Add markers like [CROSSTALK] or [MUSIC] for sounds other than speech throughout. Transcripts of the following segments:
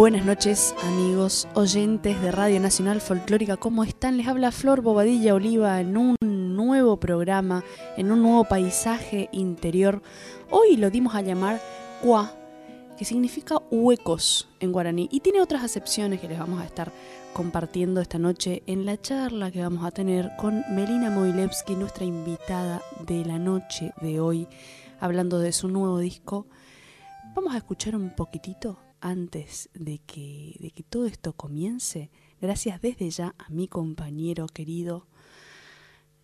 Buenas noches amigos oyentes de Radio Nacional Folclórica, ¿cómo están? Les habla Flor Bobadilla Oliva en un nuevo programa, en un nuevo paisaje interior. Hoy lo dimos a llamar Qua, que significa huecos en guaraní y tiene otras acepciones que les vamos a estar compartiendo esta noche en la charla que vamos a tener con Melina Moilevsky, nuestra invitada de la noche de hoy, hablando de su nuevo disco. Vamos a escuchar un poquitito antes de que, de que todo esto comience, gracias desde ya a mi compañero querido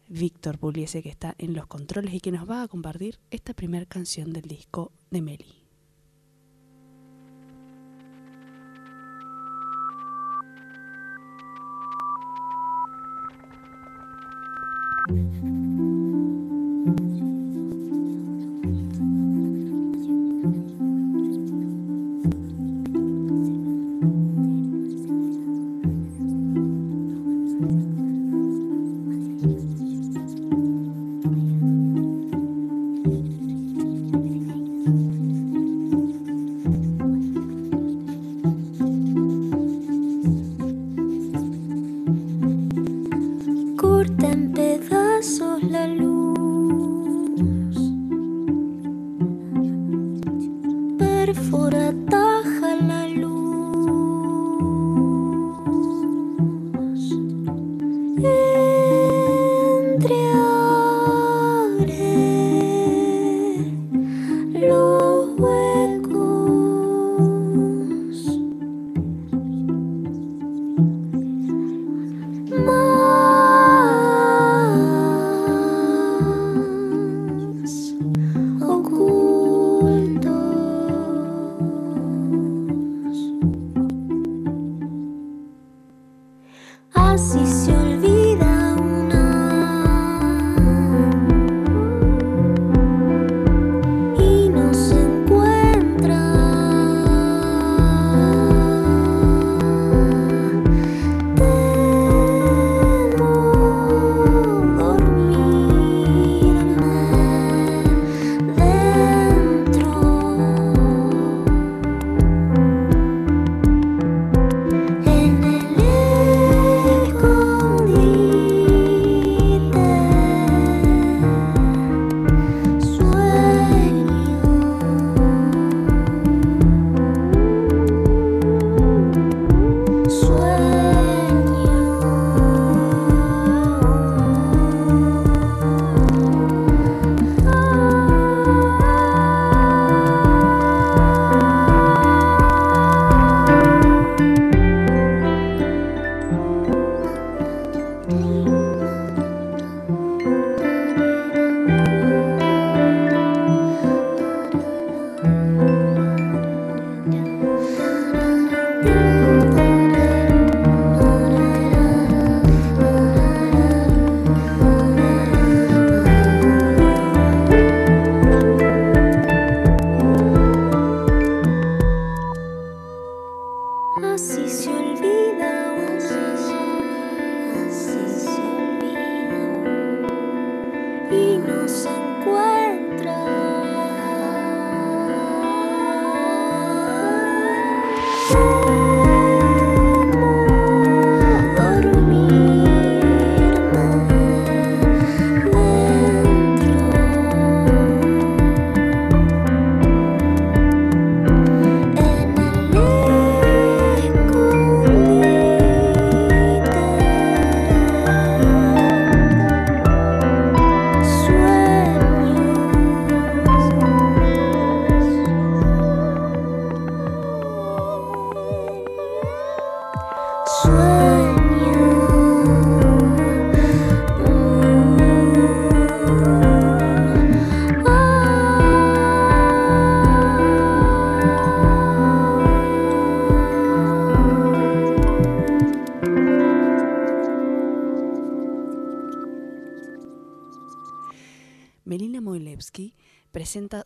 Víctor Puliese que está en los controles y que nos va a compartir esta primera canción del disco de Meli. [LAUGHS] corta en pedazos la luz.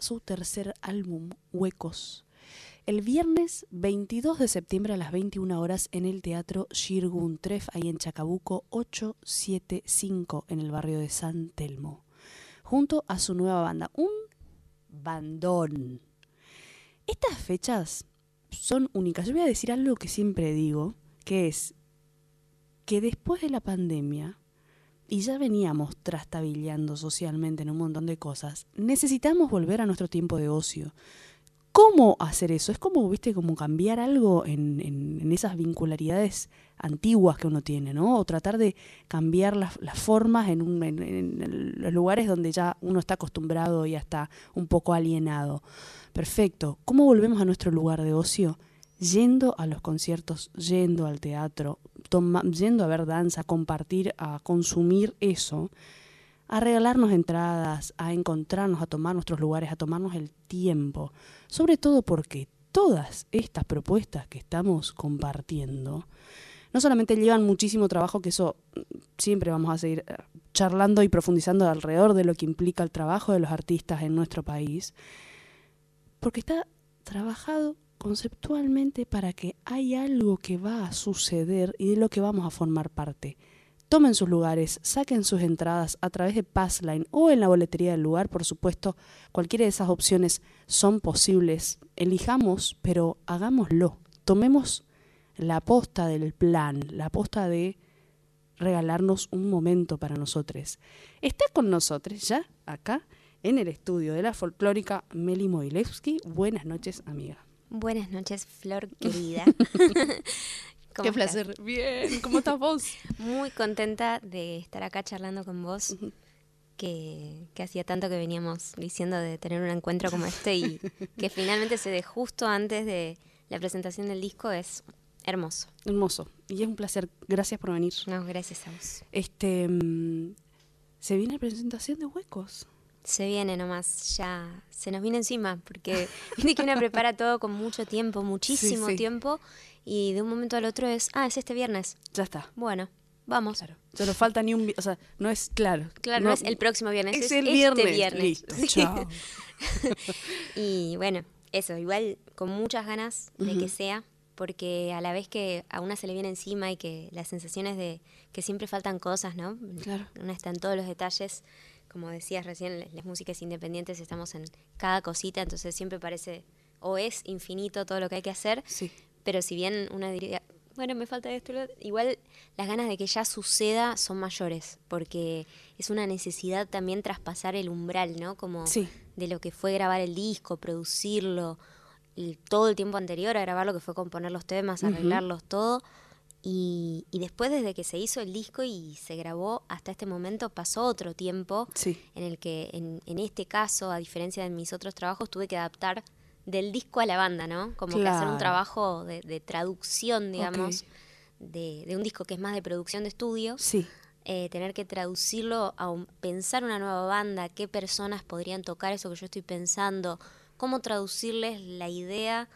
Su tercer álbum, Huecos. El viernes 22 de septiembre a las 21 horas en el Teatro Shirgun Tref, ahí en Chacabuco 875, en el barrio de San Telmo, junto a su nueva banda, un bandón. Estas fechas son únicas. Yo voy a decir algo que siempre digo, que es que después de la pandemia, y ya veníamos trastabillando socialmente en un montón de cosas, necesitamos volver a nuestro tiempo de ocio. ¿Cómo hacer eso? Es como, viste, como cambiar algo en, en, esas vincularidades antiguas que uno tiene, ¿no? O tratar de cambiar las, formas en, un, en, los lugares donde ya uno está acostumbrado y está un poco alienado. Perfecto. ¿Cómo volvemos a nuestro lugar de ocio? Yendo a los conciertos, yendo al teatro, yendo a ver danza, a compartir, a consumir eso, a regalarnos entradas, a encontrarnos, a tomar nuestros lugares, a tomarnos el tiempo. Sobre todo porque todas estas propuestas que estamos compartiendo no solamente llevan muchísimo trabajo, que eso siempre vamos a seguir eh, charlando y profundizando alrededor de lo que implica el trabajo de los artistas en nuestro país, porque está trabajado conceptualmente para que hay algo que va a suceder y de lo que vamos a formar parte. Tomen sus lugares, saquen sus entradas a través de Passline o en la boletería del lugar, por supuesto. Cualquiera de esas opciones son posibles. Elijamos, pero hagámoslo. Tomemos la aposta del plan, la aposta de regalarnos un momento para nosotros. Está con nosotros ya acá en el estudio de la folclórica Meli Moilevsky. Buenas noches, amiga. Buenas noches, Flor [LAUGHS] querida. Qué placer. Bien, ¿cómo estás vos? [LAUGHS] Muy contenta de estar acá charlando con vos. Que, que, hacía tanto que veníamos diciendo de tener un encuentro como este y [LAUGHS] que finalmente se dé justo antes de la presentación del disco es hermoso. Hermoso. Y es un placer. Gracias por venir. No, gracias a vos. Este, mm, se viene la presentación de Huecos. Se viene nomás, ya se nos viene encima, porque [LAUGHS] viste que una prepara todo con mucho tiempo, muchísimo tiempo, y de un momento al otro es, ah, es este viernes. Ya está. Bueno, vamos. Claro. Solo falta ni un, o sea, no es claro. Claro, no, es el próximo viernes, es, el este viernes. Listo, chao. [LAUGHS] y bueno, eso, igual con muchas ganas de que sea, porque a la vez que a una se le viene encima y que las sensaciones de que siempre faltan cosas, ¿no? Claro. Una está en todos los detalles como decías recién, las músicas independientes estamos en cada cosita, entonces siempre parece o es infinito todo lo que hay que hacer, sí. pero si bien una diría, bueno, me falta esto, igual las ganas de que ya suceda son mayores, porque es una necesidad también traspasar el umbral, ¿no? Como de lo que fue grabar el disco, producirlo, y todo el tiempo anterior a grabarlo, que fue componer los temas, arreglarlos, todo y, después desde que se hizo el disco y se grabó hasta este momento pasó otro tiempo en el que en, este caso, a diferencia de mis otros trabajos, tuve que adaptar del disco a la banda, ¿no? Como que hacer un trabajo de, traducción, digamos, de, un disco que es más de producción de estudio. Sí. Eh, tener que traducirlo a pensar una nueva banda, qué personas podrían tocar eso que yo estoy pensando, cómo traducirles la idea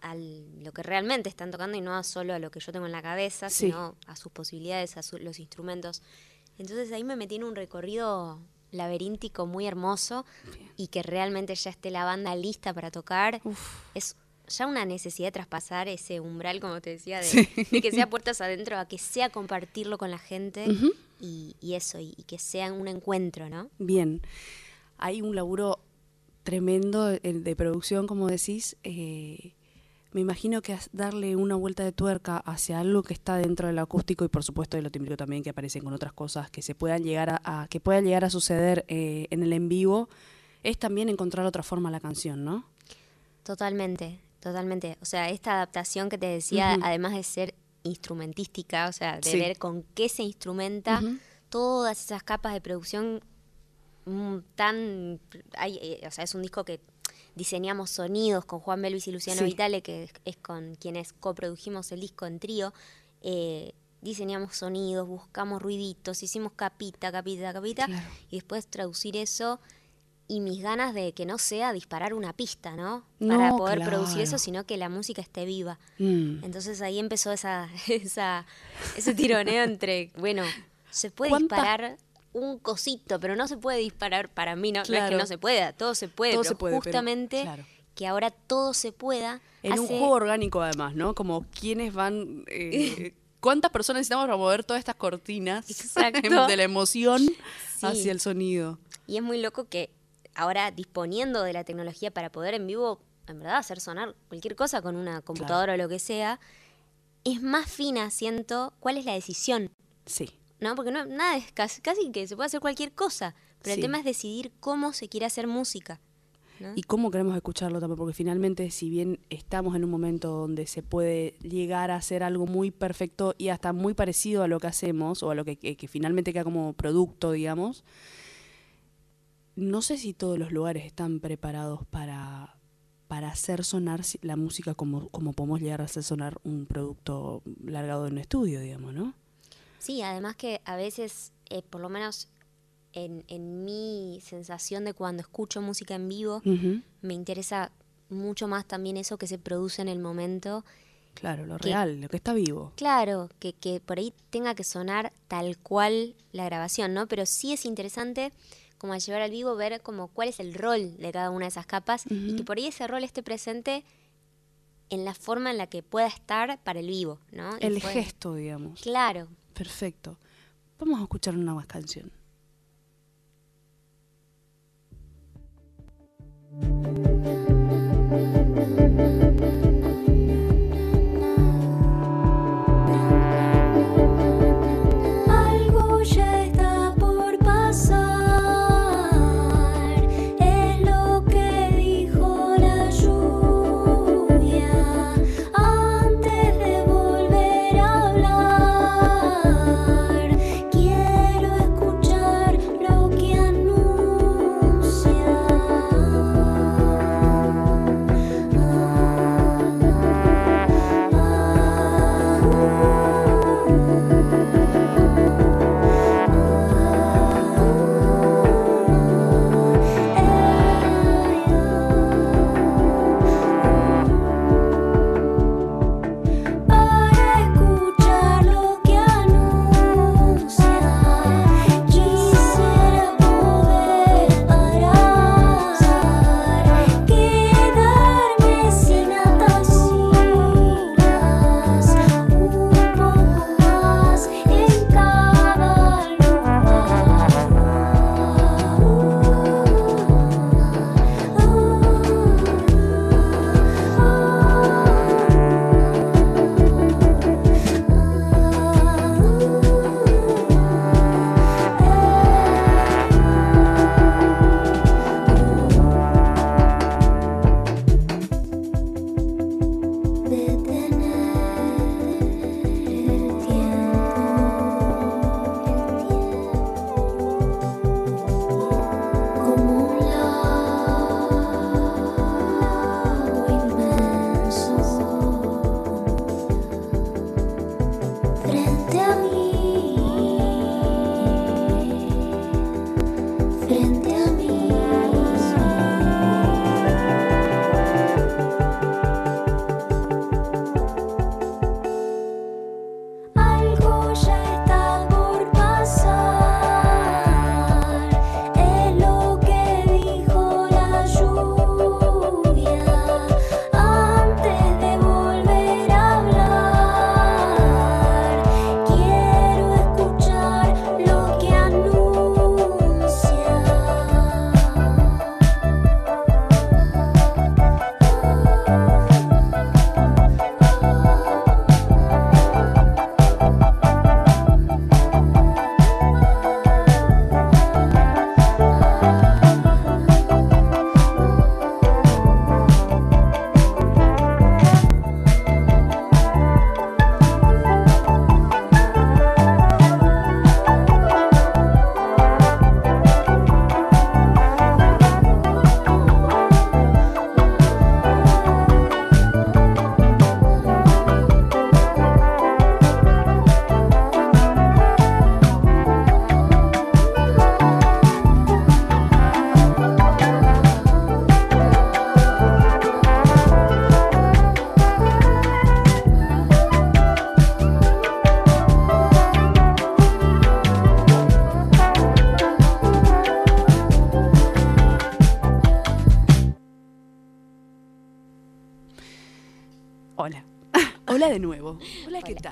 a lo que realmente están tocando y no solo a lo que yo tengo en la cabeza, sino a sus posibilidades, a los instrumentos. Entonces ahí me metí en un recorrido laberíntico muy hermoso y que realmente ya esté la banda lista para tocar. Es ya una necesidad de traspasar ese umbral, como te decía, de, que sea puertas adentro, a que sea compartirlo con la gente y, eso, y, que sea un encuentro, ¿no? Bien. Hay un laburo tremendo de, de producción, como decís. Eh, me imagino que darle una vuelta de tuerca hacia algo que está dentro del acústico y por supuesto de lo tímbrico también que aparecen con otras cosas que se puedan llegar a, que pueda llegar a suceder eh, en el en vivo es también encontrar otra forma a la canción, ¿no? Totalmente, totalmente. O sea, esta adaptación que te decía, además de ser instrumentística, o sea, de ver con qué se instrumenta, todas esas capas de producción mm, tan, hay, eh, o sea, es un disco que diseñamos sonidos con Juan Belvis y Luciano Vitale, que es con quienes coprodujimos el disco en trío. Eh, diseñamos sonidos, buscamos ruiditos, hicimos capita, capita, capita, y después traducir eso y mis ganas de que no sea disparar una pista, ¿no? Para poder producir eso, sino que la música esté viva. Mm. Entonces ahí empezó esa, [LAUGHS] esa, ese tironeo entre, bueno, se puede disparar un cosito, pero no se puede disparar para mí, no, es que no se pueda, todo se puede, todo se puede, justamente que ahora todo se pueda. En un juego orgánico además, ¿no? Como quiénes van... Eh, [LAUGHS] ¿Cuántas personas necesitamos para mover todas estas cortinas [LAUGHS] de la emoción hacia el sonido? Y es muy loco que ahora disponiendo de la tecnología para poder en vivo, en verdad, hacer sonar cualquier cosa con una computadora o lo que sea, es más fina, siento, cuál es la decisión. Sí. ¿No? Porque no, nada es casi, casi que se puede hacer cualquier cosa, pero el tema es decidir cómo se quiere hacer música. Y cómo queremos escucharlo también, porque finalmente si bien estamos en un momento donde se puede llegar a hacer algo muy perfecto y hasta muy parecido a lo que hacemos, o a lo que, que finalmente queda como producto, digamos, no sé si todos los lugares están preparados para, para hacer sonar la música como, como podemos llegar a hacer sonar un producto largado en un estudio, digamos, ¿no? Sí, además que a veces, eh, por lo menos en, mi sensación de cuando escucho música en vivo, me interesa mucho más también eso que se produce en el momento. Claro, lo real, lo que está vivo. Claro, que, que por ahí tenga que sonar tal cual la grabación, ¿no? Pero sí es interesante como al llevar al vivo ver como cuál es el rol de cada una de esas capas y que por ahí ese rol esté presente en la forma en la que pueda estar para el vivo, ¿no? El gesto, digamos. Claro. Perfecto. Vamos a escuchar una más canción.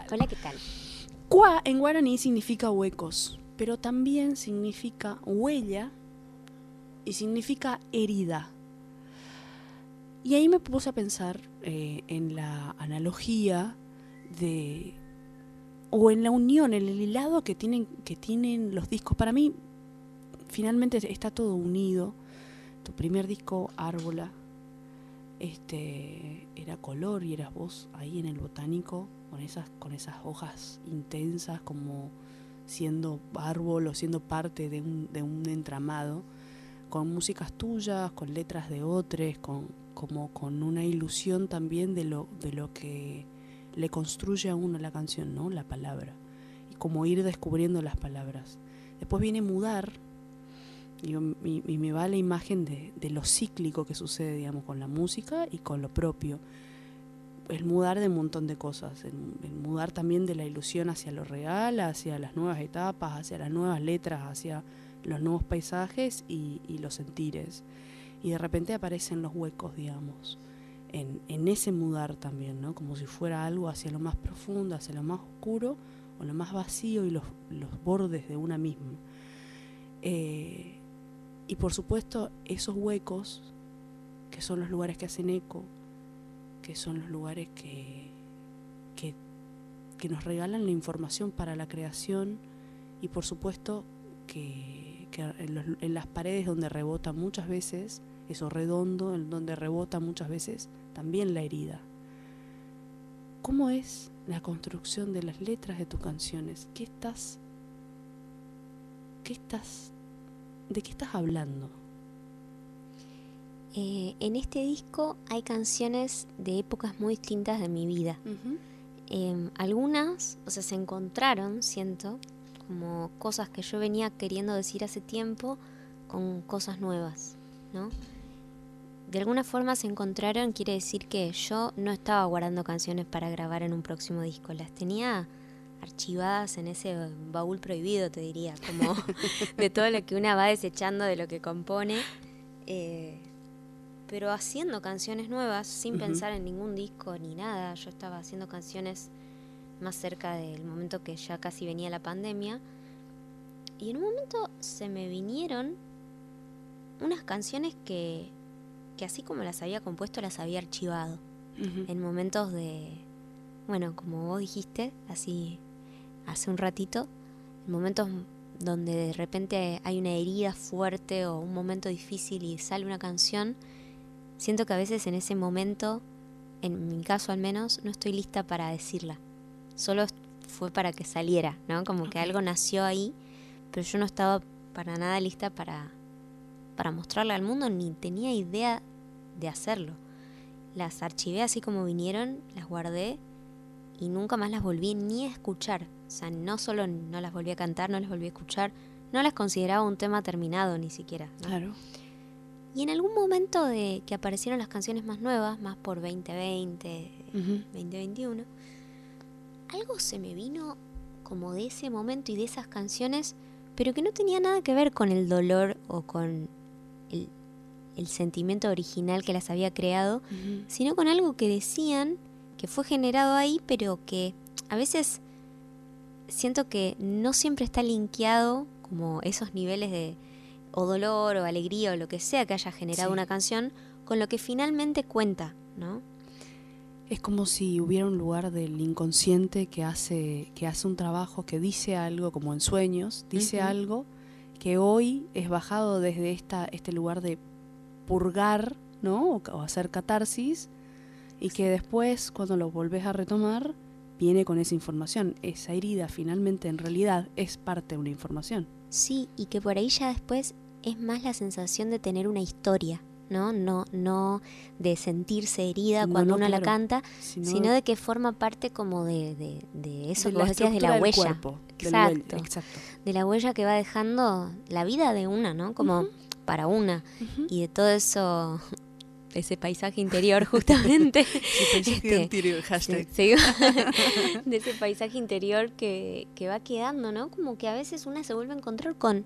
Tal? Hola, ¿qué tal? Qua en guaraní significa huecos, pero también significa huella y significa herida. Y ahí me puse a pensar eh, en la analogía de o en la unión, en el hilado que tienen, que tienen los discos. Para mí, finalmente está todo unido. Tu primer disco, Árbola, este, era color y eras vos ahí en el botánico con esas, con esas hojas intensas como siendo árbol o siendo parte de un, de un entramado, con músicas tuyas, con letras de otros, con, como con una ilusión también de lo, de lo que le construye a uno la canción, ¿no? La palabra. Y como ir descubriendo las palabras. Después viene mudar, y, me va la imagen de, lo cíclico que sucede, digamos, con la música y con lo propio. El mudar de un montón de cosas, el, mudar también de la ilusión hacia lo real, hacia las nuevas etapas, hacia las nuevas letras, hacia los nuevos paisajes y, los sentires. Y de repente aparecen los huecos, digamos en, ese mudar también, ¿no? Como si fuera algo hacia lo más profundo, hacia lo más oscuro o lo más vacío y los, bordes de una misma. Eh, y por supuesto, esos huecos, que son los lugares que hacen eco, que son los lugares que, que, nos regalan la información para la creación y por supuesto que, en, en las paredes donde rebota muchas veces, eso redondo, en donde rebota muchas veces también la herida. ¿Cómo es la construcción de las letras de tus canciones? ¿Qué estás qué estás de qué estás hablando? Eh, en este disco hay canciones de épocas muy distintas de mi vida. Em, algunas, o sea, se encontraron, siento, como cosas que yo venía queriendo decir hace tiempo con cosas nuevas, ¿no? de alguna forma se encontraron, quiere decir que yo no estaba guardando canciones para grabar en un próximo disco, las tenía archivadas en ese baúl prohibido, te diría, como [LAUGHS] de todo lo que una va desechando de lo que compone, eh, pero haciendo canciones nuevas sin pensar en ningún disco ni nada, yo estaba haciendo canciones más cerca del momento que ya casi venía la pandemia, y en un momento se me vinieron unas canciones que que así como las había compuesto, las había archivado. En momentos de, bueno, como vos dijiste, así hace un ratito, en momentos donde de repente hay una herida fuerte o un momento difícil y sale una canción, siento que a veces en ese momento, en mi caso al menos, no estoy lista para decirla. Solo fue para que saliera, ¿no? Como que algo nació ahí, pero yo no estaba para nada lista para, para mostrarla al mundo, ni tenía idea de hacerlo. Las archivé así como vinieron, las guardé y nunca más las volví ni a escuchar. O sea, no solo no las volví a cantar, no las volví a escuchar, no las consideraba un tema terminado ni siquiera. Claro. Y en algún momento de que aparecieron las canciones más nuevas, más por 2020, 2021, algo se me vino como de ese momento y de esas canciones, pero que no tenía nada que ver con el dolor o con el, el sentimiento original que las había creado, sino con algo que decían que fue generado ahí, pero que a veces siento que no siempre está linkeado como esos niveles de o dolor o alegría o lo que sea que haya generado una canción con lo que finalmente cuenta, ¿no? Es como si hubiera un lugar del inconsciente que hace, que hace un trabajo, que dice algo, como en sueños, dice algo que hoy es bajado desde esta, este lugar de purgar, ¿no? O, hacer catarsis, y que después, cuando lo volvés a retomar, viene con esa información. Esa herida finalmente en realidad es parte de una información. Sí, y que por ahí ya después es más la sensación de tener una historia, ¿no? No, no de sentirse herida cuando uno la canta, sino, de que forma parte como de, de, eso que vos decías de la huella. exacto, exacto. De la huella que va dejando la vida de una, ¿no? Como para una. Y de todo eso [LAUGHS] ese paisaje interior [LAUGHS] justamente. Este, [LAUGHS] de ese paisaje interior que, que, va quedando no como que a veces una se vuelve a encontrar con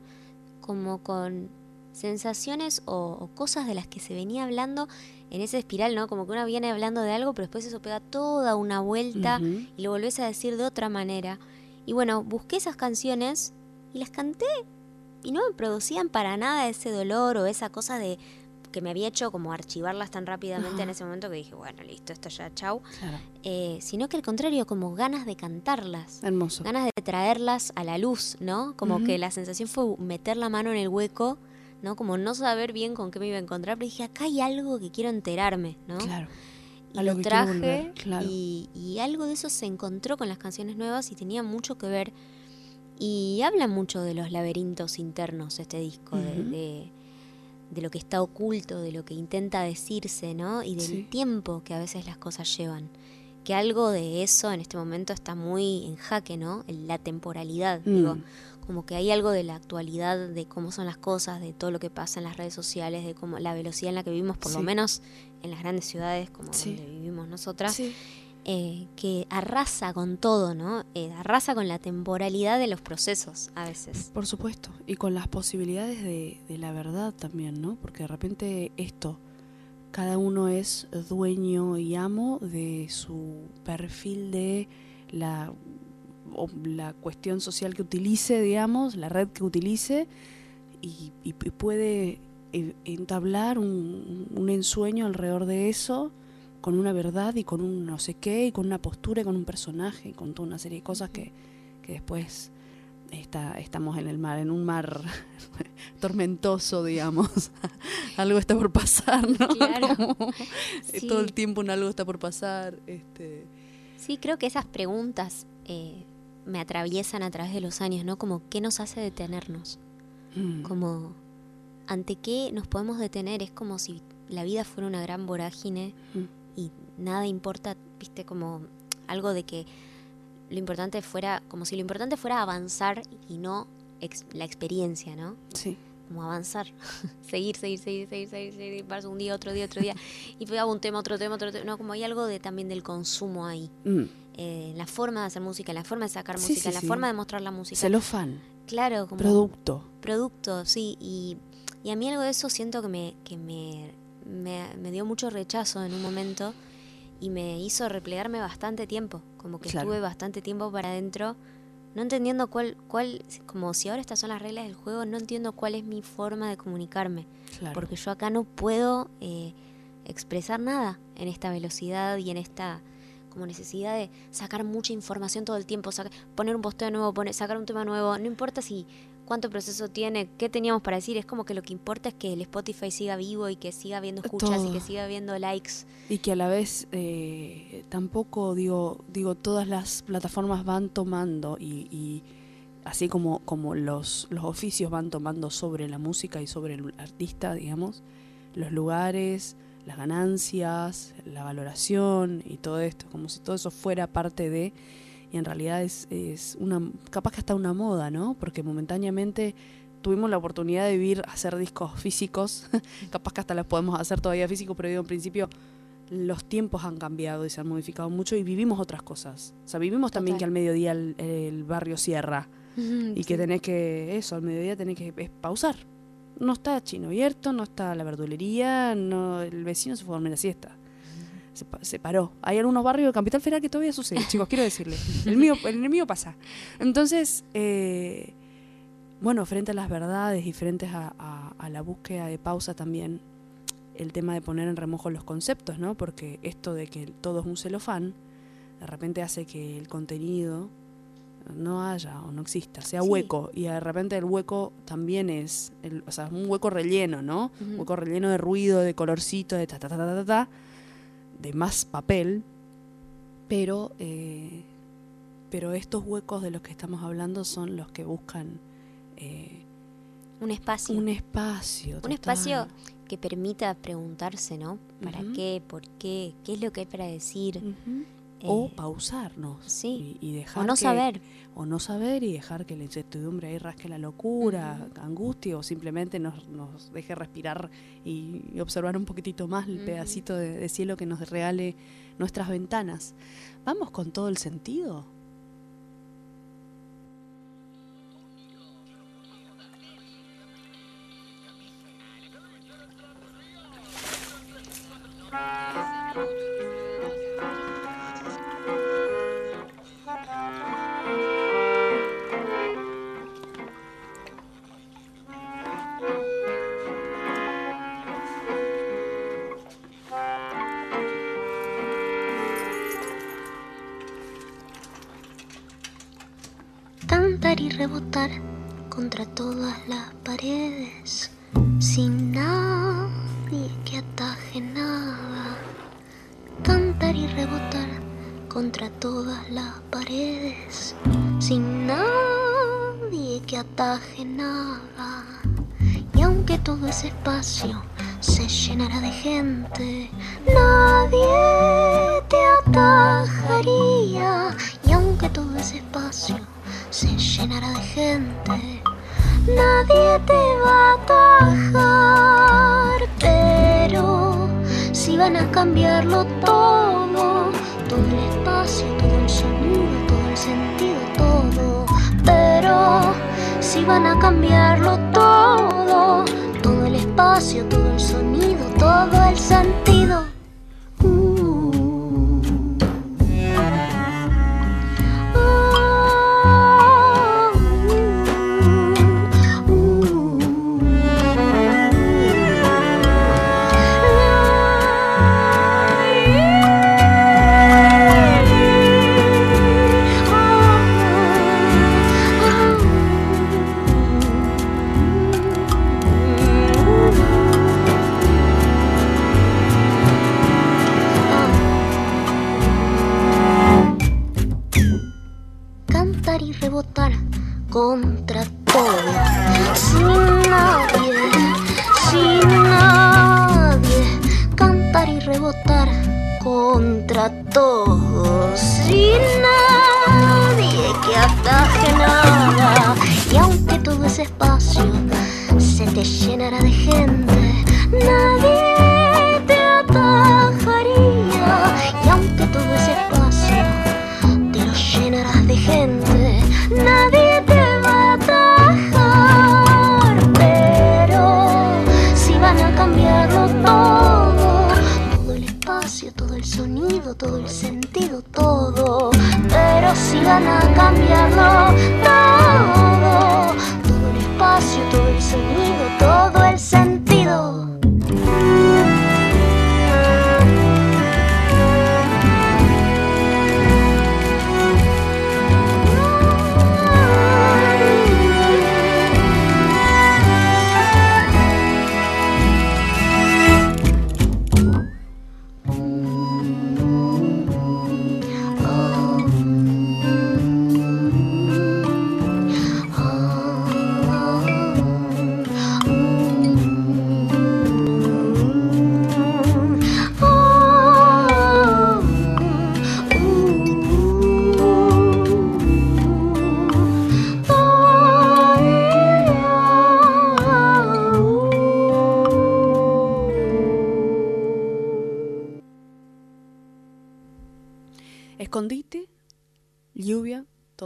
como con sensaciones o, cosas de las que se venía hablando en esa espiral, ¿no? Como que uno viene hablando de algo, pero después eso pega toda una vuelta y lo volvés a decir de otra manera. Y bueno, busqué esas canciones y las canté y no me producían para nada ese dolor o esa cosa de que me había hecho como archivarlas tan rápidamente en ese momento que dije, bueno, listo, esto ya, chau. Eh, sino que al contrario, como ganas de cantarlas. Hermoso. Ganas de traerlas a la luz, ¿no? Como que la sensación fue meter la mano en el hueco ¿no? Como no saber bien con qué me iba a encontrar, pero dije, acá hay algo que quiero enterarme, ¿no? Claro. Y lo traje y, algo de eso se encontró con las canciones nuevas y tenía mucho que ver. Y habla mucho de los laberintos internos este disco, de, de, lo que está oculto, de lo que intenta decirse, ¿no? Y del tiempo que a veces las cosas llevan. Que algo de eso en este momento está muy en jaque, ¿no? La temporalidad, digo mm como que hay algo de la actualidad, de cómo son las cosas, de todo lo que pasa en las redes sociales, de cómo la velocidad en la que vivimos, por lo menos en las grandes ciudades como donde vivimos nosotras, eh, que arrasa con todo, ¿no? Eh, arrasa con la temporalidad de los procesos a veces. Por supuesto, y con las posibilidades de, de la verdad también, ¿no? Porque de repente esto, cada uno es dueño y amo de su perfil de la cuestión social que utilice, digamos, la red que utilice, y, puede eh, entablar un, ensueño alrededor de eso, con una verdad y con un no sé qué, y con una postura y con un personaje, y con toda una serie de cosas que, que después está, estamos en el mar, en un mar [LAUGHS] tormentoso, digamos. [LAUGHS] algo está por pasar, ¿no? [LAUGHS] Claro. Todo el tiempo un algo está por pasar. Este... Sí, creo que esas preguntas eh, me atraviesan a través de los años, ¿no? Como qué nos hace detenernos. Mm. Como ante qué nos podemos detener. Es como si la vida fuera una gran vorágine mm. Y nada importa, viste, como algo de que lo importante fuera, como si lo importante fuera avanzar y no la experiencia, ¿no? Sí. Como avanzar, [LAUGHS] seguir, seguir, seguir, seguir, seguir, seguir, un día, otro día, otro día, y pegaba un tema, otro tema, otro tema, no, como hay algo de también del consumo ahí. Mm. Eh, la forma de hacer música, la forma de sacar música, la forma de mostrar la música. Celofán. Claro, como producto. Producto, sí. Y, a mí algo de eso siento que me, que me, me, dio mucho rechazo en un momento y me hizo replegarme bastante tiempo. Como que estuve bastante tiempo para adentro, no entendiendo cuál, cuál, como si ahora estas son las reglas del juego, no entiendo cuál es mi forma de comunicarme. Porque yo acá no puedo eh, expresar nada en esta velocidad y en esta como necesidad de sacar mucha información todo el tiempo, poner un posteo nuevo, poner, sacar un tema nuevo, no importa si cuánto proceso tiene, qué teníamos para decir, es como que lo que importa es que el Spotify siga vivo y que siga habiendo escuchas y que siga habiendo likes. Y que a la vez eh, tampoco, digo, digo, todas las plataformas van tomando y, así como, como los, los oficios van tomando sobre la música y sobre el artista, digamos, los lugares, las ganancias, la valoración y todo esto, como si todo eso fuera parte de, y en realidad es, es una, capaz que hasta una moda, ¿no? Porque momentáneamente tuvimos la oportunidad de vivir, hacer discos físicos, [LAUGHS] capaz que hasta los podemos hacer todavía físicos, pero digo, en principio los tiempos han cambiado y se han modificado mucho y vivimos otras cosas. O sea, vivimos también que al mediodía el, barrio cierra y que tenés que, eso, al mediodía tenés que pausar, no está chino abierto, no está la verdulería, no, el vecino se fue a dormir la siesta. Se, paró. Hay algunos barrios de Capital Federal que todavía sucede, chicos, quiero decirle. El mío, el mío pasa. Entonces, eh, bueno, frente a las verdades y frente a, a, la búsqueda de pausa también, el tema de poner en remojo los conceptos, ¿no? Porque esto de que todo es un celofán, de repente hace que el contenido no haya o no exista, sea hueco, y de repente el hueco también es, el, o sea, un hueco relleno, ¿no? Un hueco relleno de ruido, de colorcito, de ta ta ta ta ta, de más papel, pero, eh, pero estos huecos de los que estamos hablando son los que buscan eh, un espacio. Un espacio. Un espacio que permita preguntarse, ¿no? ¿Para qué? ¿Por qué? ¿Qué es lo que hay para decir? o eh, pausarnos sí, y, dejar o no saber. o no saber y dejar que la incertidumbre ahí rasque la locura angustia o simplemente nos, nos deje respirar y, observar un poquitito más el pedacito de cielo que nos regale nuestras ventanas. Vamos con todo el sentido rebotar contra todas las paredes, sin nadie que ataje nada. Cantar y rebotar contra todas las paredes, sin nadie que ataje nada. Y aunque todo ese espacio se llenara de gente, nadie te atajaría. Y aunque todo ese espacio se llenara de gente, nadie te va a atajar. Pero si van a cambiarlo todo, todo el espacio, todo el sonido, todo el sentido, todo. Pero si van a cambiarlo todo, todo el espacio, todo el sonido, todo el sentido. Contra todo, sin nadie, sin nadie, cantar y rebotar contra todo, sin nadie que ataje nada, y aunque todo ese espacio se te llenara de gente,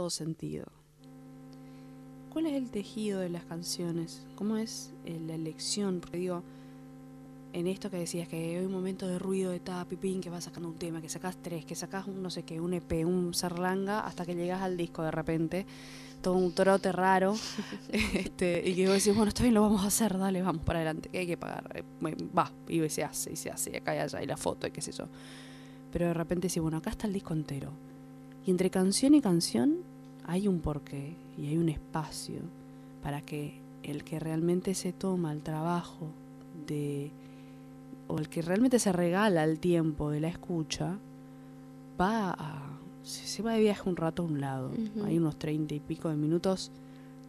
sentido. ¿Cuál es el tejido de las canciones? ¿Cómo es eh, la elección? Porque digo, en esto que decías que hay un momento de ruido de tapipín que vas sacando un tema, que sacas tres, que sacas un no sé qué, un EP, un sarlanga, hasta que llegas al disco de repente, todo un trote raro, [LAUGHS] [LAUGHS] este, y que vos decís, bueno, está bien, lo vamos a hacer, dale, vamos para adelante, que hay que pagar, eh, va, y se hace, y se hace, y acá y allá, y la foto, y qué sé yo. Pero de repente decís, bueno, acá está el disco entero. Y entre canción y canción hay un porqué y hay un espacio para que el que realmente se toma el trabajo de o el que realmente se regala el tiempo de la escucha va a se, va de viaje un rato a un lado hay unos treinta y pico de minutos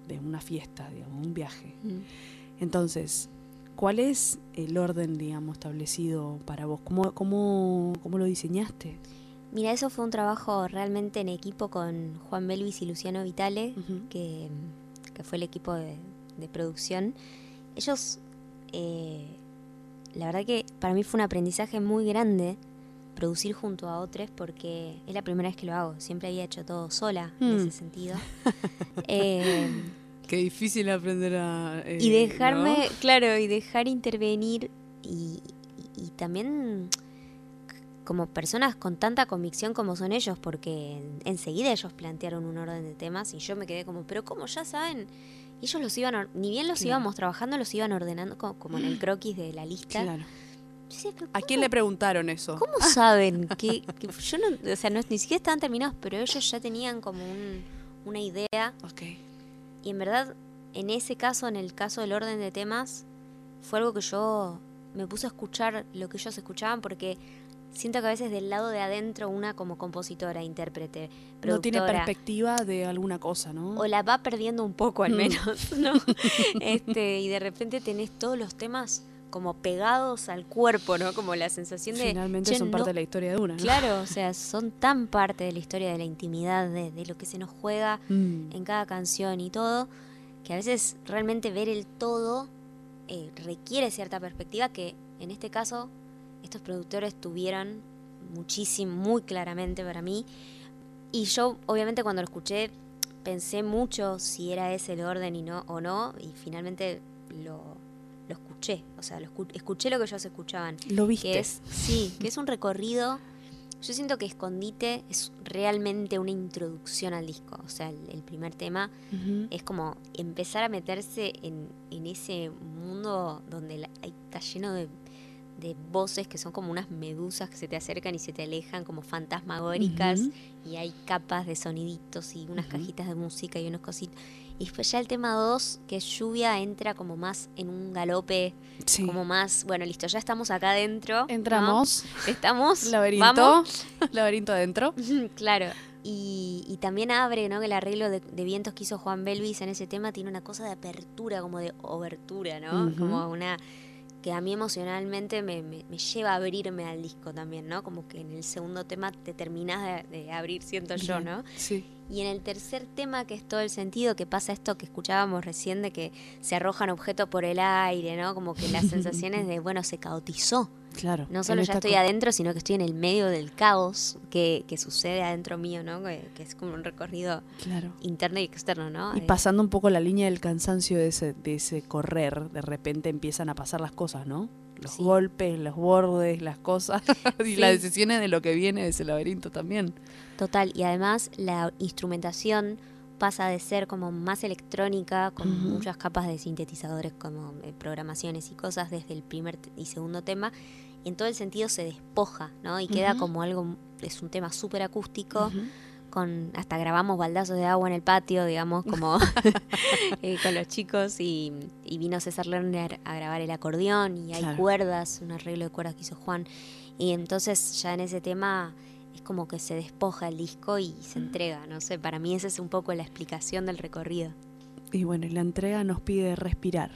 de una fiesta digamos un viaje entonces ¿Cuál es el orden, digamos, establecido para vos? ¿Cómo, cómo, cómo lo diseñaste? Mira, eso fue un trabajo realmente en equipo con Juan Belvis y Luciano Vitale, que, fue el equipo de, producción. Ellos, eh, la verdad que para mí fue un aprendizaje muy grande producir junto a otros porque es la primera vez que lo hago. Siempre había hecho todo sola en ese mm. sentido. [LAUGHS] eh, Qué difícil aprender a... Eh, y dejarme, claro, y dejar intervenir y, y también como personas con tanta convicción como son ellos, porque enseguida ellos plantearon un orden de temas y yo me quedé como, pero como ya saben, ellos los iban, ni bien los íbamos trabajando, los iban ordenando como, en el croquis de la lista. Claro. ¿A quién le preguntaron eso? ¿Cómo saben? [LAUGHS] que, yo no, o sea, no, ni siquiera estaban terminados, pero ellos ya tenían como un, una idea. Y en verdad, en ese caso, en el caso del orden de temas, fue algo que yo me puse a escuchar lo que ellos escuchaban porque siento que a veces del lado de adentro una como compositora, intérprete, productora, no tiene perspectiva de alguna cosa, ¿no? O la va perdiendo un poco al mm. menos, [LAUGHS] ¿no? este, y de repente tenés todos los temas como pegados al cuerpo, ¿no? Como la sensación de... Finalmente son parte de la historia de una. Claro, o sea, son tan parte de la historia de la intimidad, de, lo que se nos juega mm. en cada canción y todo, que a veces realmente ver el todo eh, requiere cierta perspectiva que en este caso estos productores tuvieron muchísimo, muy claramente para mí. Y yo, obviamente, cuando lo escuché, pensé mucho si era ese el orden y no, o no, y finalmente lo, lo escuché. O sea, lo escuché lo que ellos escuchaban. Lo viste. Que es, sí, que es un recorrido. Yo siento que Escondite es realmente una introducción al disco. O sea, el, primer tema es como empezar a meterse en, en ese mundo donde está lleno de de voces que son como unas medusas que se te acercan y se te alejan como fantasmagóricas y hay capas de soniditos y unas cajitas de música y unos cositos. Y después ya el tema 2, que lluvia, entra como más en un galope, como más, bueno, listo, ya estamos acá adentro. Entramos. Estamos. [LAUGHS] Laberinto. [LAUGHS] Laberinto adentro. claro. Y, también abre, ¿no? Que el arreglo de, vientos que hizo Juan Belvis en ese tema tiene una cosa de apertura, como de obertura, ¿no? Como una que a mí emocionalmente me, lleva a abrirme al disco también, ¿no? Como que en el segundo tema te terminas de, abrir, siento yo, ¿no? Sí. Y en el tercer tema, que es todo el sentido, que pasa esto que escuchábamos recién de que se arrojan objetos por el aire, ¿no? Como que las [LAUGHS] sensaciones de, bueno, se caotizó. Claro. No solo ya estoy adentro, sino que estoy en el medio del caos que, sucede adentro mío, ¿no? Que, es como un recorrido interno y externo, ¿no? Y eh, pasando un poco la línea del cansancio de ese, de ese correr, de repente empiezan a pasar las cosas, ¿no? Los golpes, los bordes, las cosas [LAUGHS] y las decisiones de lo que viene de ese laberinto también. Total, y además la instrumentación pasa de ser como más electrónica, con muchas capas de sintetizadores como eh, programaciones y cosas desde el primer y segundo tema, en todo el sentido se despoja, ¿no? Y queda como algo, es un tema súper acústico, con, hasta grabamos baldazos de agua en el patio, digamos, como [LAUGHS] [LAUGHS] eh, con los chicos, y, vino César Lerner a grabar el acordeón, y hay cuerdas, un arreglo de cuerdas que hizo Juan, y entonces ya en ese tema es como que se despoja el disco y se entrega, no sé, para mí esa es un poco la explicación del recorrido. Y bueno, la entrega nos pide respirar.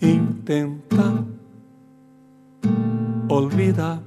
Intenta, olvida.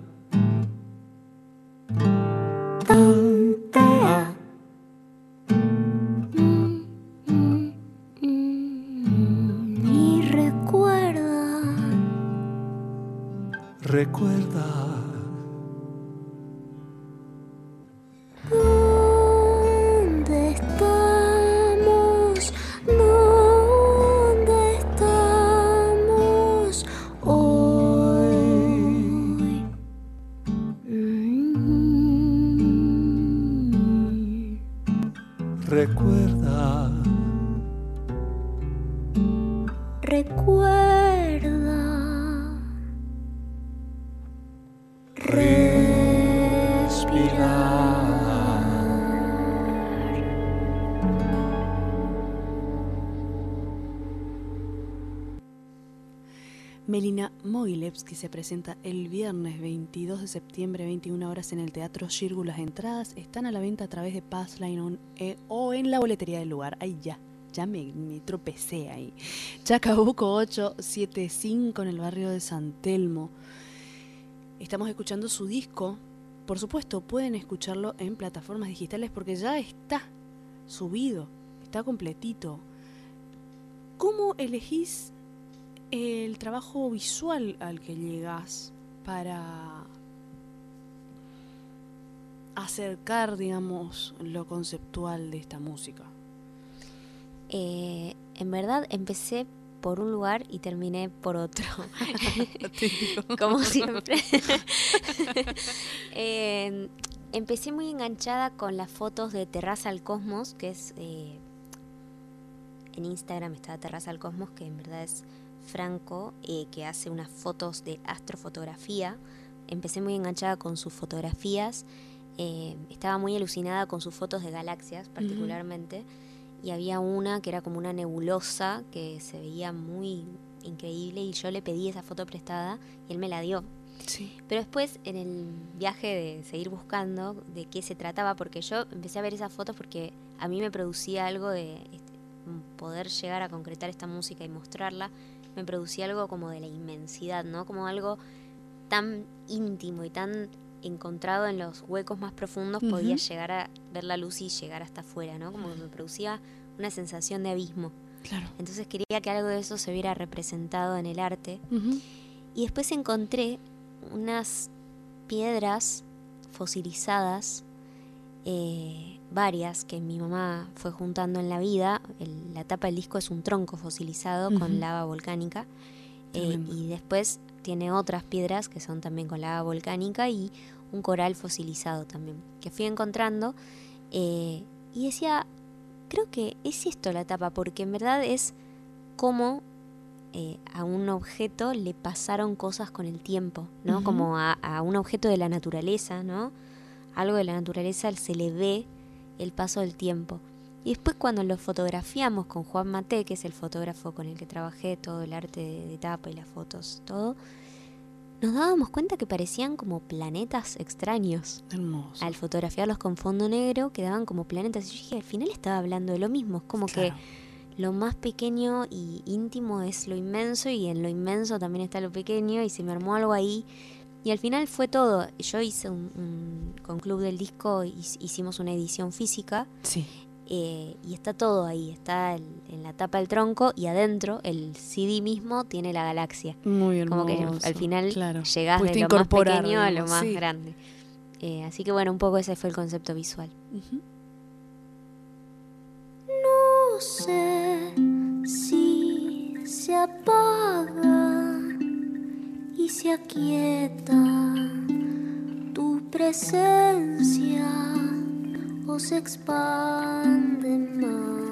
Que se presenta el viernes 22 de septiembre, 21 horas en el Teatro Shirgu. Las entradas están a la venta a través de Passline eh, o en la boletería del lugar. Ahí ya, ya me, tropecé ahí. Chacabuco 875 en el barrio de San Telmo. Estamos escuchando su disco. Por supuesto, pueden escucharlo en plataformas digitales porque ya está subido, está completito. ¿Cómo elegís el trabajo visual al que llegas para acercar, digamos, lo conceptual de esta música? Eh, en verdad empecé por un lugar y terminé por otro. [LAUGHS] [LAUGHS] Como siempre. [LAUGHS] Eh, empecé muy enganchada con las fotos de Terraza al Cosmos, que es... Eh, en Instagram está Terraza al Cosmos, que en verdad es Franco, eh, que hace unas fotos de astrofotografía. Empecé muy enganchada con sus fotografías. Eh, estaba muy alucinada con sus fotos de galaxias, particularmente. Y había una que era como una nebulosa que se veía muy increíble. Y yo le pedí esa foto prestada y él me la dio. Pero después, en el viaje de seguir buscando de qué se trataba, porque yo empecé a ver esas fotos porque a mí me producía algo de este, poder llegar a concretar esta música y mostrarla, me producía algo como de la inmensidad, ¿no? Como algo tan íntimo y tan encontrado en los huecos más profundos podía llegar a ver la luz y llegar hasta afuera, ¿no? Como que me producía una sensación de abismo. Entonces quería que algo de eso se viera representado en el arte. Y después encontré unas piedras fosilizadas, eh, varias, que mi mamá fue juntando en la vida. la tapa del disco es un tronco fosilizado con lava volcánica. Eh, y después tiene otras piedras que son también con lava volcánica y un coral fosilizado también, que fui encontrando. Eh, y decía, creo que es esto la tapa, porque en verdad es como eh, a un objeto le pasaron cosas con el tiempo, ¿no? Como a, un objeto de la naturaleza, ¿no? Algo de la naturaleza se le ve el paso del tiempo. Y después cuando lo fotografiamos con Juan Mate, que es el fotógrafo con el que trabajé todo el arte de, tapa y las fotos, todo, nos dábamos cuenta que parecían como planetas extraños. Hermoso. Al fotografiarlos con fondo negro quedaban como planetas. Y yo dije, al final estaba hablando de lo mismo. Es como que lo más pequeño y íntimo es lo inmenso y en lo inmenso también está lo pequeño y se me armó algo ahí. Y al final fue todo. Yo hice un, con Club del Disco, hicimos una edición física. Sí. Eh, y está todo ahí, está en la tapa del tronco y adentro el CD mismo tiene la galaxia. Muy Como que al final llegás de lo más pequeño a lo más grande. Eh, así que bueno, un poco ese fue el concepto visual. No sé si se apaga y se aquieta tu presencia o se expande más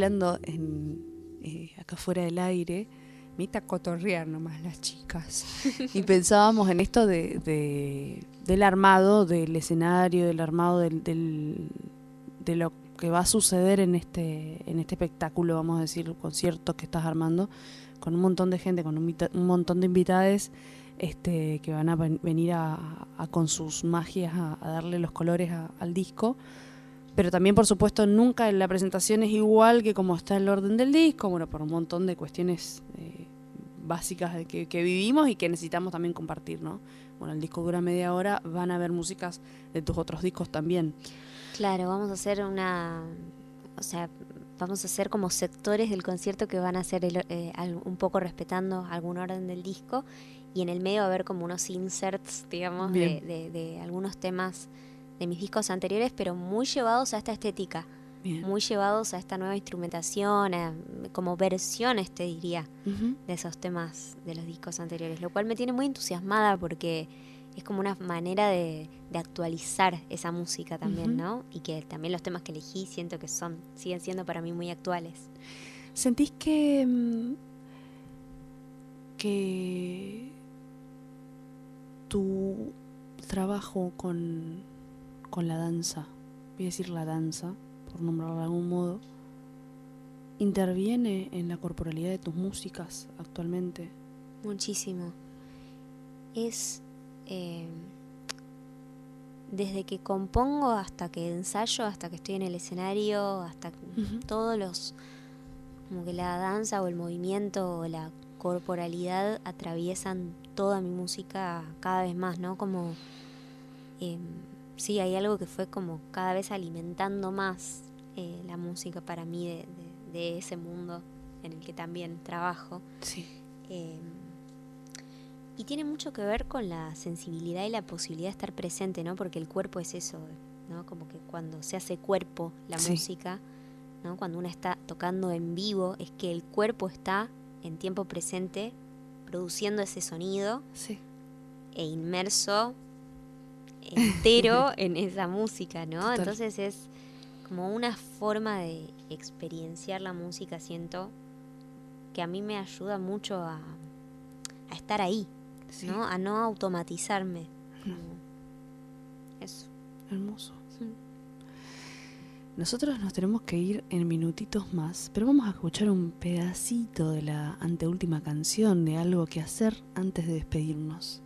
hablando en, eh, acá fuera del aire. Mita cotorrear nomás las chicas. [LAUGHS] y pensábamos en esto de, del armado del escenario, del armado del, de lo que va a suceder en este, en este espectáculo, vamos a decir, concierto que estás armando, con un montón de gente, con un, montón de invitades este, que van a venir a, con sus magias a, darle los colores al disco. Pero también, por supuesto, nunca en la presentación es igual que como está el orden del disco, bueno, por un montón de cuestiones eh, básicas que, que, vivimos y que necesitamos también compartir, ¿no? Bueno, el disco dura media hora, van a haber músicas de tus otros discos también. Claro, vamos a hacer una, o sea, vamos a hacer como sectores del concierto que van a ser eh, un poco respetando algún orden del disco y en el medio va a haber como unos inserts, digamos, de, algunos temas de mis discos anteriores, pero muy llevados a esta estética, muy llevados a esta nueva instrumentación, como versiones, te diría, de esos temas de los discos anteriores, lo cual me tiene muy entusiasmada porque es como una manera de, actualizar esa música también, ¿no? Y que también los temas que elegí siento que son, siguen siendo para mí muy actuales. ¿Sentís que, mm, que tu trabajo con, con la danza, voy a decir la danza, por nombrarla de algún modo, interviene en la corporalidad de tus músicas actualmente? Muchísimo. Es eh, desde que compongo hasta que ensayo, hasta que estoy en el escenario, hasta todos los, como que la danza o el movimiento o la corporalidad atraviesan toda mi música cada vez más, ¿no? Como, eh, sí, hay algo que fue como cada vez alimentando más eh, la música para mí de, ese mundo en el que también trabajo. Sí. Eh, y tiene mucho que ver con la sensibilidad y la posibilidad de estar presente, ¿no? Porque el cuerpo es eso, ¿no? Como que cuando se hace cuerpo la música, ¿no? Cuando uno está tocando en vivo, es que el cuerpo está en tiempo presente produciendo ese sonido e inmerso entero [LAUGHS] en esa música, ¿no? Entonces es como una forma de experienciar la música, siento, que a mí me ayuda mucho a, a estar ahí, ¿no? A no automatizarme. Eso. Hermoso. Nosotros nos tenemos que ir en minutitos más, pero vamos a escuchar un pedacito de la anteúltima canción de algo que hacer antes de despedirnos.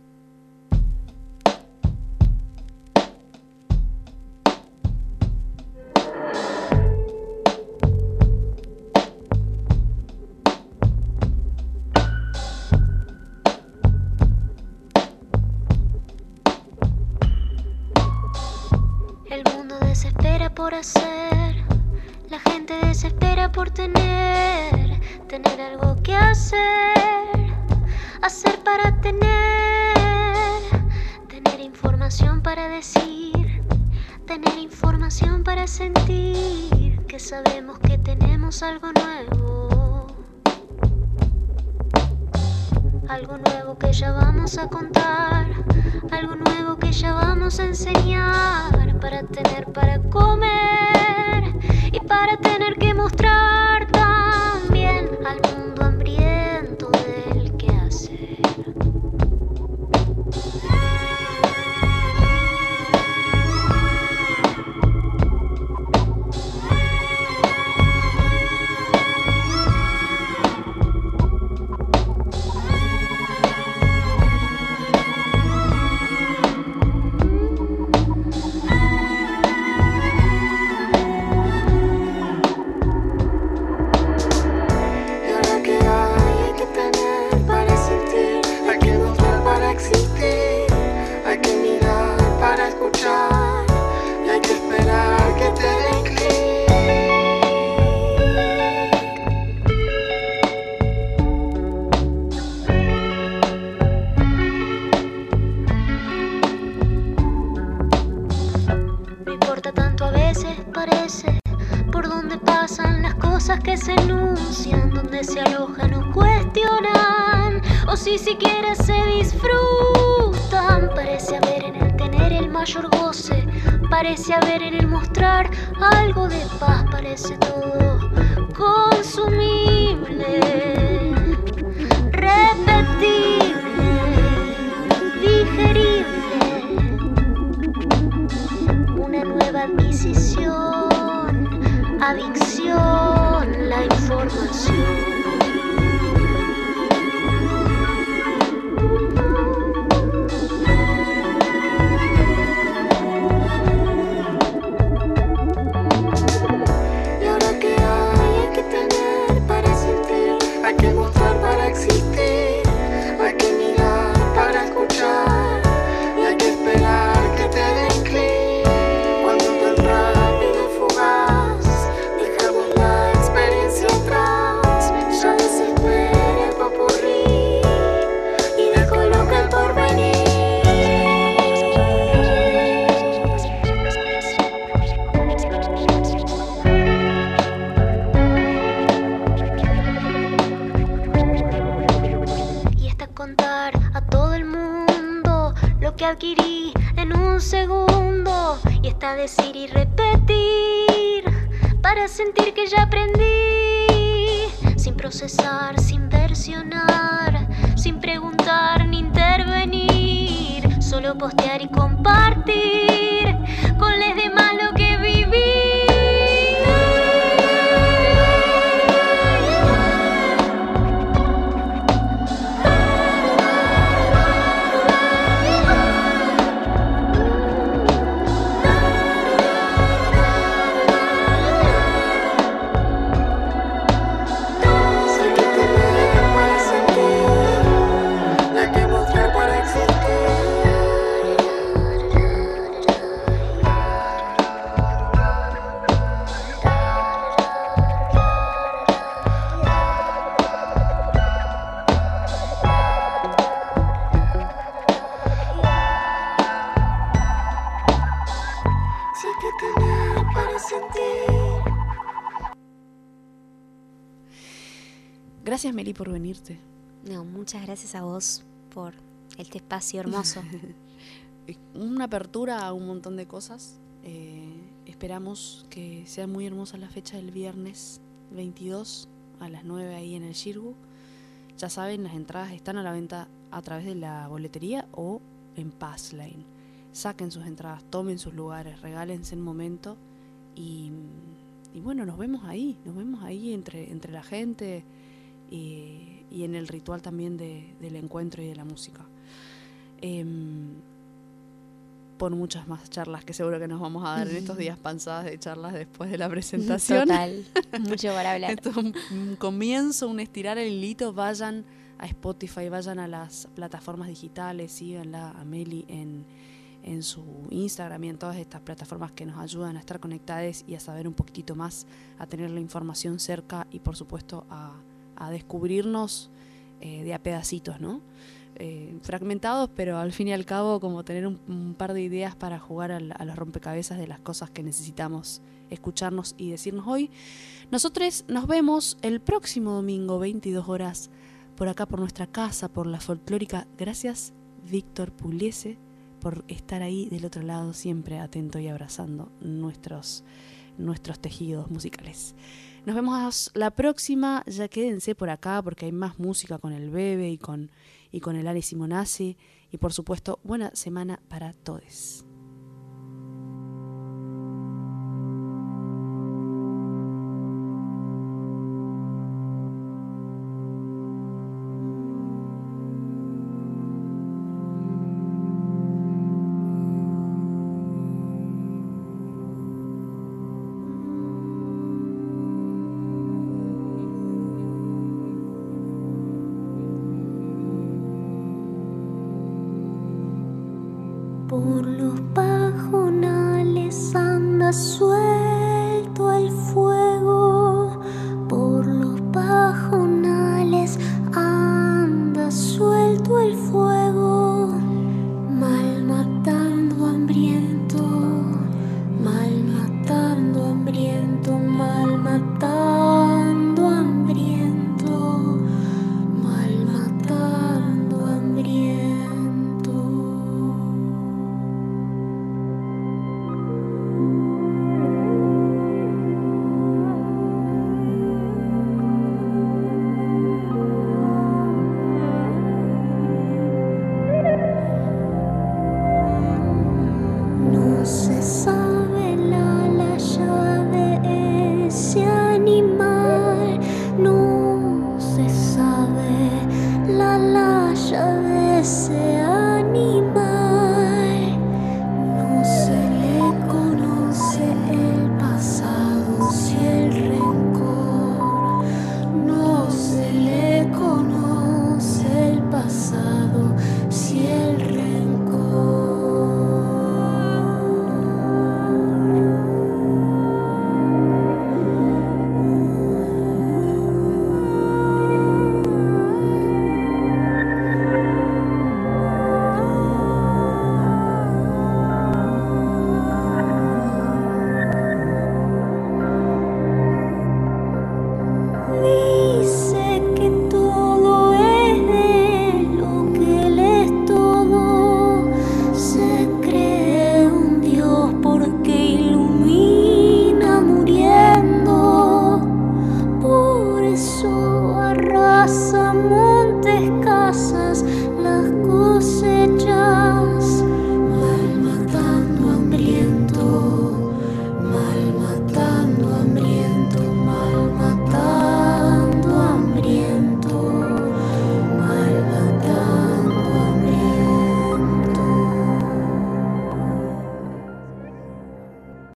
Por hacer, la gente desespera por tener, tener algo que hacer, hacer para tener, tener información para decir, tener información para sentir, que sabemos que tenemos algo nuevo. Algo nuevo que ya vamos a contar, algo nuevo que ya vamos a enseñar para tener para comer y para tener que mostrar sin preguntar ni intervenir, solo postear y compartir con los demás Meli por venirte. No, muchas gracias a vos por este espacio hermoso. [LAUGHS] Una apertura a un montón de cosas. Eh, esperamos que sea muy hermosa la fecha del viernes 22 a las 9 ahí en el Shirgu. Ya saben, las entradas están a la venta a través de la boletería o en Passlane. Saquen sus entradas, tomen sus lugares, regálense el momento y, y bueno, nos vemos ahí, nos vemos ahí entre, entre la gente y, en el ritual también del encuentro y de la música. Em, por muchas más charlas que seguro que nos vamos a dar en estos días panzadas de charlas después de la [LAUGHS] presentación. Total, [LAUGHS] mucho para hablar. Esto es un, comienzo, un estirar el hilito, vayan a Spotify, vayan a las plataformas digitales, síganla a Meli en, en su Instagram y en todas estas plataformas que nos ayudan a estar conectadas y a saber un poquitito más, a tener la información cerca y por supuesto a a descubrirnos eh, de a pedacitos, ¿no? Eh, fragmentados, pero al fin y al cabo como tener un, par de ideas para jugar a, los rompecabezas de las cosas que necesitamos escucharnos y decirnos hoy. Nosotros nos vemos el próximo domingo, 22 horas, por acá, por nuestra casa, por la folclórica. Gracias, Víctor Puliese, por estar ahí del otro lado, siempre atento y abrazando nuestros, nuestros tejidos musicales. Nos vemos la próxima. Ya quédense por acá porque hay más música con el Bebe y con, y con el Ali Simonazzi. Y por supuesto, buena semana para todos.